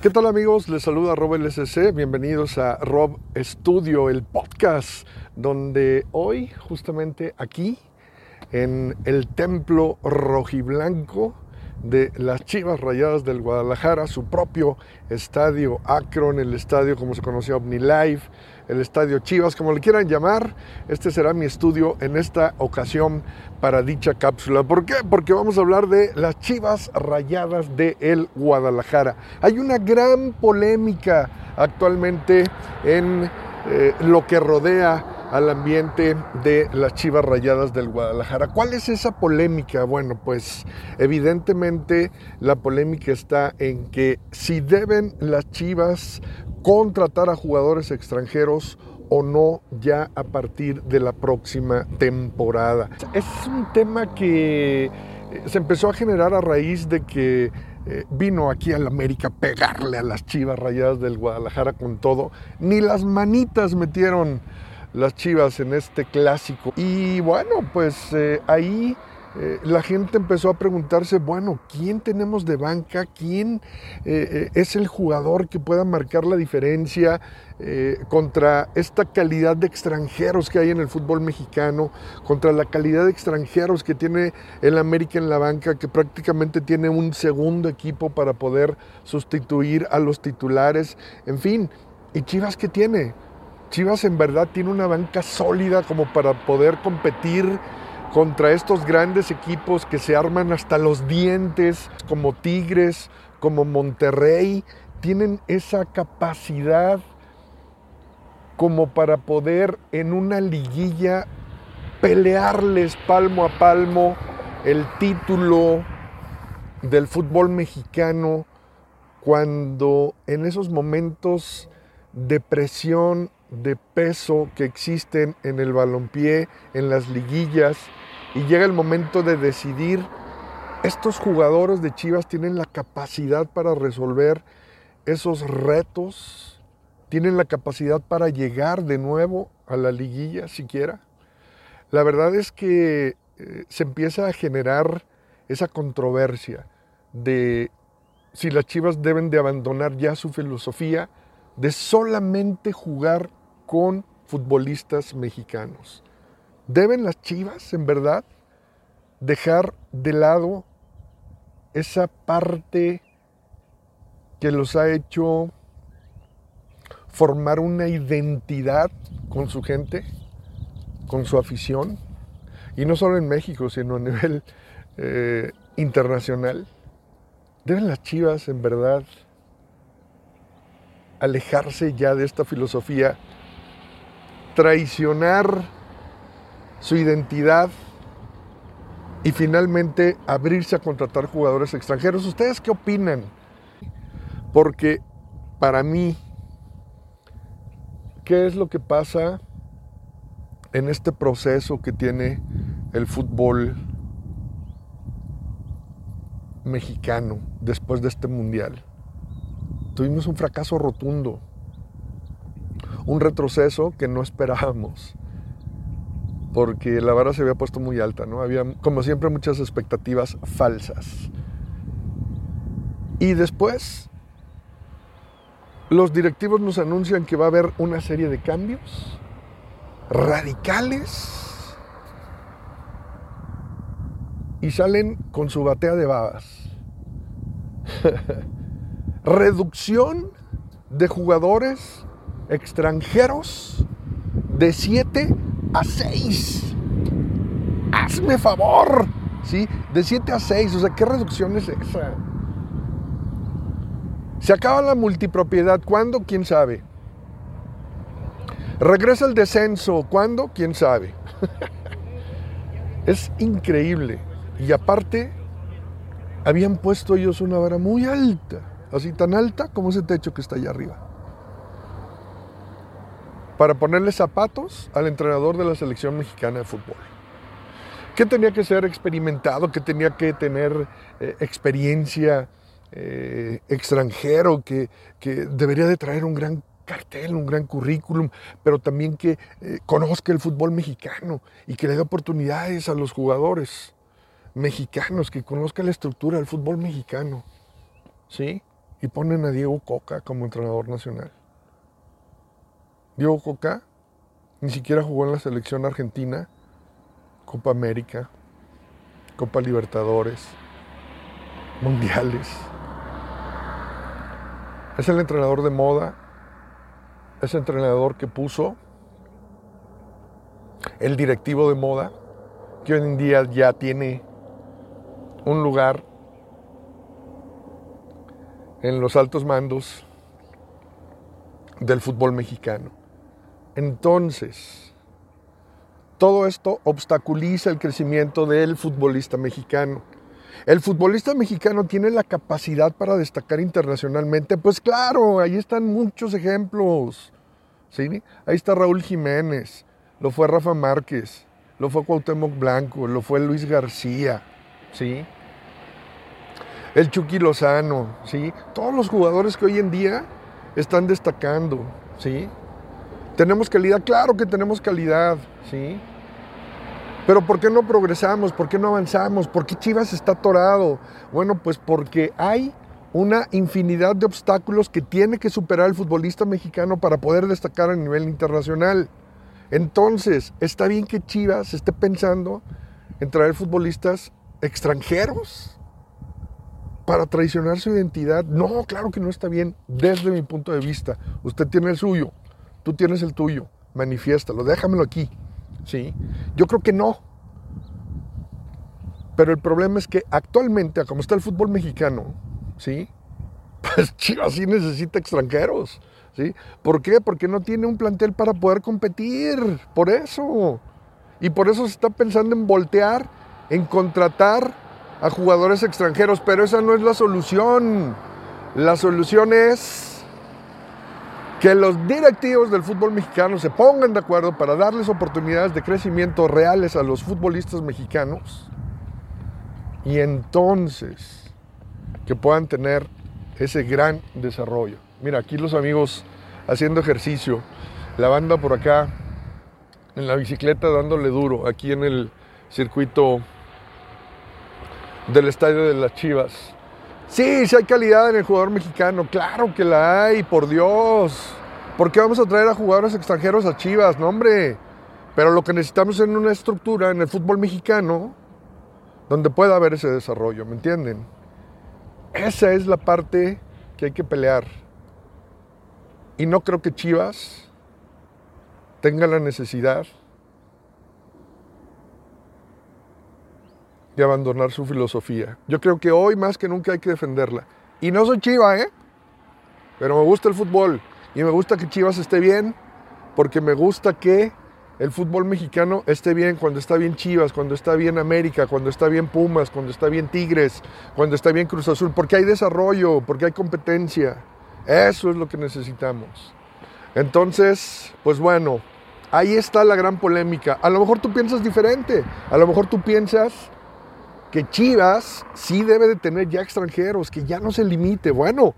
¿Qué tal amigos? Les saluda Rob LSC. Bienvenidos a Rob Studio, el podcast, donde hoy justamente aquí en el templo rojiblanco de las Chivas Rayadas del Guadalajara, su propio estadio Akron, el estadio como se conocía OmniLife, el estadio Chivas, como le quieran llamar. Este será mi estudio en esta ocasión para dicha cápsula. ¿Por qué? Porque vamos a hablar de las Chivas Rayadas de Guadalajara. Hay una gran polémica actualmente en eh, lo que rodea al ambiente de las Chivas Rayadas del Guadalajara. ¿Cuál es esa polémica? Bueno, pues evidentemente la polémica está en que si deben las Chivas contratar a jugadores extranjeros o no ya a partir de la próxima temporada. Es un tema que eh, se empezó a generar a raíz de que eh, vino aquí al América a pegarle a las chivas rayadas del Guadalajara con todo. Ni las manitas metieron las Chivas en este clásico. Y bueno, pues eh, ahí eh, la gente empezó a preguntarse, bueno, ¿quién tenemos de banca? ¿Quién eh, es el jugador que pueda marcar la diferencia contra esta calidad de extranjeros que hay en el fútbol mexicano, contra la calidad de extranjeros que tiene el América en la banca, que prácticamente tiene un segundo equipo para poder sustituir a los titulares? En fin, ¿y Chivas qué tiene? Chivas en verdad tiene una banca sólida como para poder competir contra estos grandes equipos que se arman hasta los dientes, como Tigres, como Monterrey, tienen esa capacidad como para poder en una liguilla pelearles palmo a palmo el título del fútbol mexicano cuando en esos momentos de presión de peso que existen en el balompié, en las liguillas, y llega el momento de decidir, estos jugadores de Chivas tienen la capacidad para resolver esos retos, tienen la capacidad para llegar de nuevo a la liguilla siquiera. La verdad es que eh, se empieza a generar esa controversia de si las Chivas deben de abandonar ya su filosofía de solamente jugar con futbolistas mexicanos. ¿Deben las Chivas, en verdad, dejar de lado esa parte que los ha hecho formar una identidad con su gente, con su afición? Y no solo en México, sino a nivel eh, internacional. ¿Deben las Chivas, en verdad, alejarse ya de esta filosofía traicionar su identidad y finalmente abrirse a contratar jugadores extranjeros. ¿Ustedes qué opinan? Porque para mí, ¿qué es lo que pasa en este proceso que tiene el fútbol mexicano después de este mundial? Tuvimos un fracaso rotundo un retroceso que no esperábamos, porque la vara se había puesto muy alta, ¿no? Había, como siempre, muchas expectativas falsas. Y después, los directivos nos anuncian que va a haber una serie de cambios radicales y salen con su batea de babas. Reducción de jugadores extranjeros de 7 a 6. Hazme favor, ¿sí? De 7 a 6, o sea, ¿qué reducción es esa? Se acaba la multipropiedad, ¿cuándo? ¿Quién sabe? Regresa el descenso, ¿cuándo? ¿Quién sabe? es increíble. Y aparte, habían puesto ellos una vara muy alta, así tan alta como ese techo que está allá arriba para ponerle zapatos al entrenador de la selección mexicana de fútbol. ¿Qué tenía que ser experimentado? ¿Qué tenía que tener eh, experiencia eh, extranjero? Que, debería de traer un gran cartel, un gran currículum, pero también que eh, conozca el fútbol mexicano y que le dé oportunidades a los jugadores mexicanos, que conozca la estructura del fútbol mexicano. ¿Sí? y ponen a Diego Coca como entrenador nacional. Diego Coca ni siquiera jugó en la selección argentina, Copa América, Copa Libertadores, Mundiales. Es el entrenador de moda, es el entrenador que puso el directivo de moda, que hoy en día ya tiene un lugar en los altos mandos del fútbol mexicano. Entonces, todo esto obstaculiza el crecimiento del futbolista mexicano. El futbolista mexicano tiene la capacidad para destacar internacionalmente. Pues claro, ahí están muchos ejemplos. ¿sí? Ahí está Raúl Jiménez, lo fue Rafa Márquez, lo fue Cuauhtémoc Blanco, lo fue Luis García. ¿sí? el Chucky Lozano, ¿sí? Todos los jugadores que hoy en día están destacando, ¿sí? ¿Tenemos calidad? Claro que tenemos calidad, ¿sí? Pero ¿por qué no progresamos? ¿Por qué no avanzamos? ¿Por qué Chivas está atorado? Bueno, pues porque hay una infinidad de obstáculos que tiene que superar el futbolista mexicano para poder destacar a nivel internacional. Entonces, está bien que Chivas esté pensando en traer futbolistas extranjeros, para traicionar su identidad. No, claro que no está bien desde mi punto de vista. Usted tiene el suyo, tú tienes el tuyo, manifiéstalo, déjamelo aquí. ¿Sí? Yo creo que no. Pero el problema es que actualmente, como está el fútbol mexicano, ¿sí? Pues Chivas sí necesita extranjeros. ¿sí? ¿Por qué? Porque no tiene un plantel para poder competir. Por eso. Y por eso se está pensando en voltear, en contratar a jugadores extranjeros, pero esa no es la solución. La solución es que los directivos del fútbol mexicano se pongan de acuerdo para darles oportunidades de crecimiento reales a los futbolistas mexicanos y entonces que puedan tener ese gran desarrollo. Mira, aquí los amigos haciendo ejercicio, la banda por acá en la bicicleta dándole duro, aquí en el circuito del estadio de las Chivas. Sí, sí hay calidad en el jugador mexicano, claro que la hay, por Dios. ¿Por qué vamos a traer a jugadores extranjeros a Chivas? No, hombre. Pero lo que necesitamos es una estructura en el fútbol mexicano donde pueda haber ese desarrollo, ¿me entienden? Esa es la parte que hay que pelear. Y no creo que Chivas tenga la necesidad de abandonar su filosofía. Yo creo que hoy más que nunca hay que defenderla. Y no soy chiva, ¿eh? Pero me gusta el fútbol y me gusta que Chivas esté bien porque me gusta que el fútbol mexicano esté bien cuando está bien Chivas, cuando está bien América, cuando está bien Pumas, cuando está bien Tigres, cuando está bien Cruz Azul, porque hay desarrollo, porque hay competencia. Eso es lo que necesitamos. Entonces, pues bueno, ahí está la gran polémica. A lo mejor tú piensas diferente, a lo mejor tú piensas que Chivas sí debe de tener ya extranjeros, que ya no se limite. Bueno,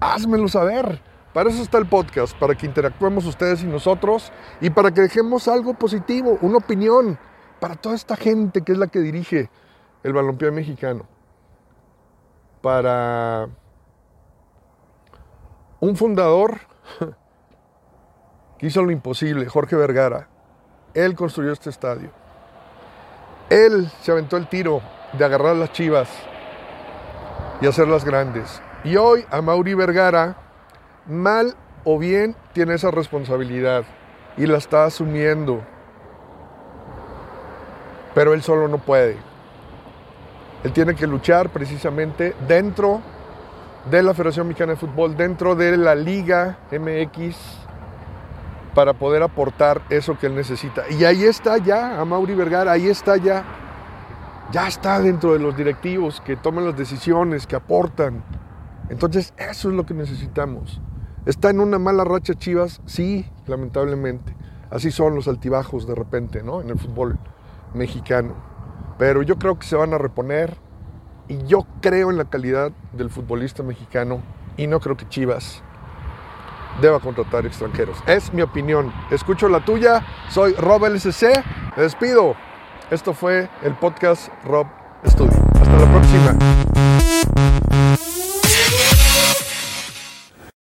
házmelo saber. Para eso está el podcast, para que interactuemos ustedes y nosotros y para que dejemos algo positivo, una opinión para toda esta gente que es la que dirige el balompié mexicano. Para un fundador que hizo lo imposible, Jorge Vergara. Él construyó este estadio. Él se aventó el tiro de agarrar las chivas y hacerlas grandes. Y hoy a Mauri Vergara, mal o bien, tiene esa responsabilidad y la está asumiendo. Pero él solo no puede. Él tiene que luchar precisamente dentro de la Federación Mexicana de Fútbol, dentro de la Liga MX, para poder aportar eso que él necesita. Y ahí está ya, a Mauri Vergara, ahí está ya ya está dentro de los directivos que toman las decisiones, que aportan. Entonces, eso es lo que necesitamos. ¿Está en una mala racha Chivas? Sí, lamentablemente. Así son los altibajos de repente, ¿no? En el fútbol mexicano. Pero yo creo que se van a reponer y yo creo en la calidad del futbolista mexicano y no creo que Chivas deba contratar extranjeros. Es mi opinión. Escucho la tuya. Soy Rob LSC. Me despido. Esto fue el podcast Rob Studio. Hasta la próxima.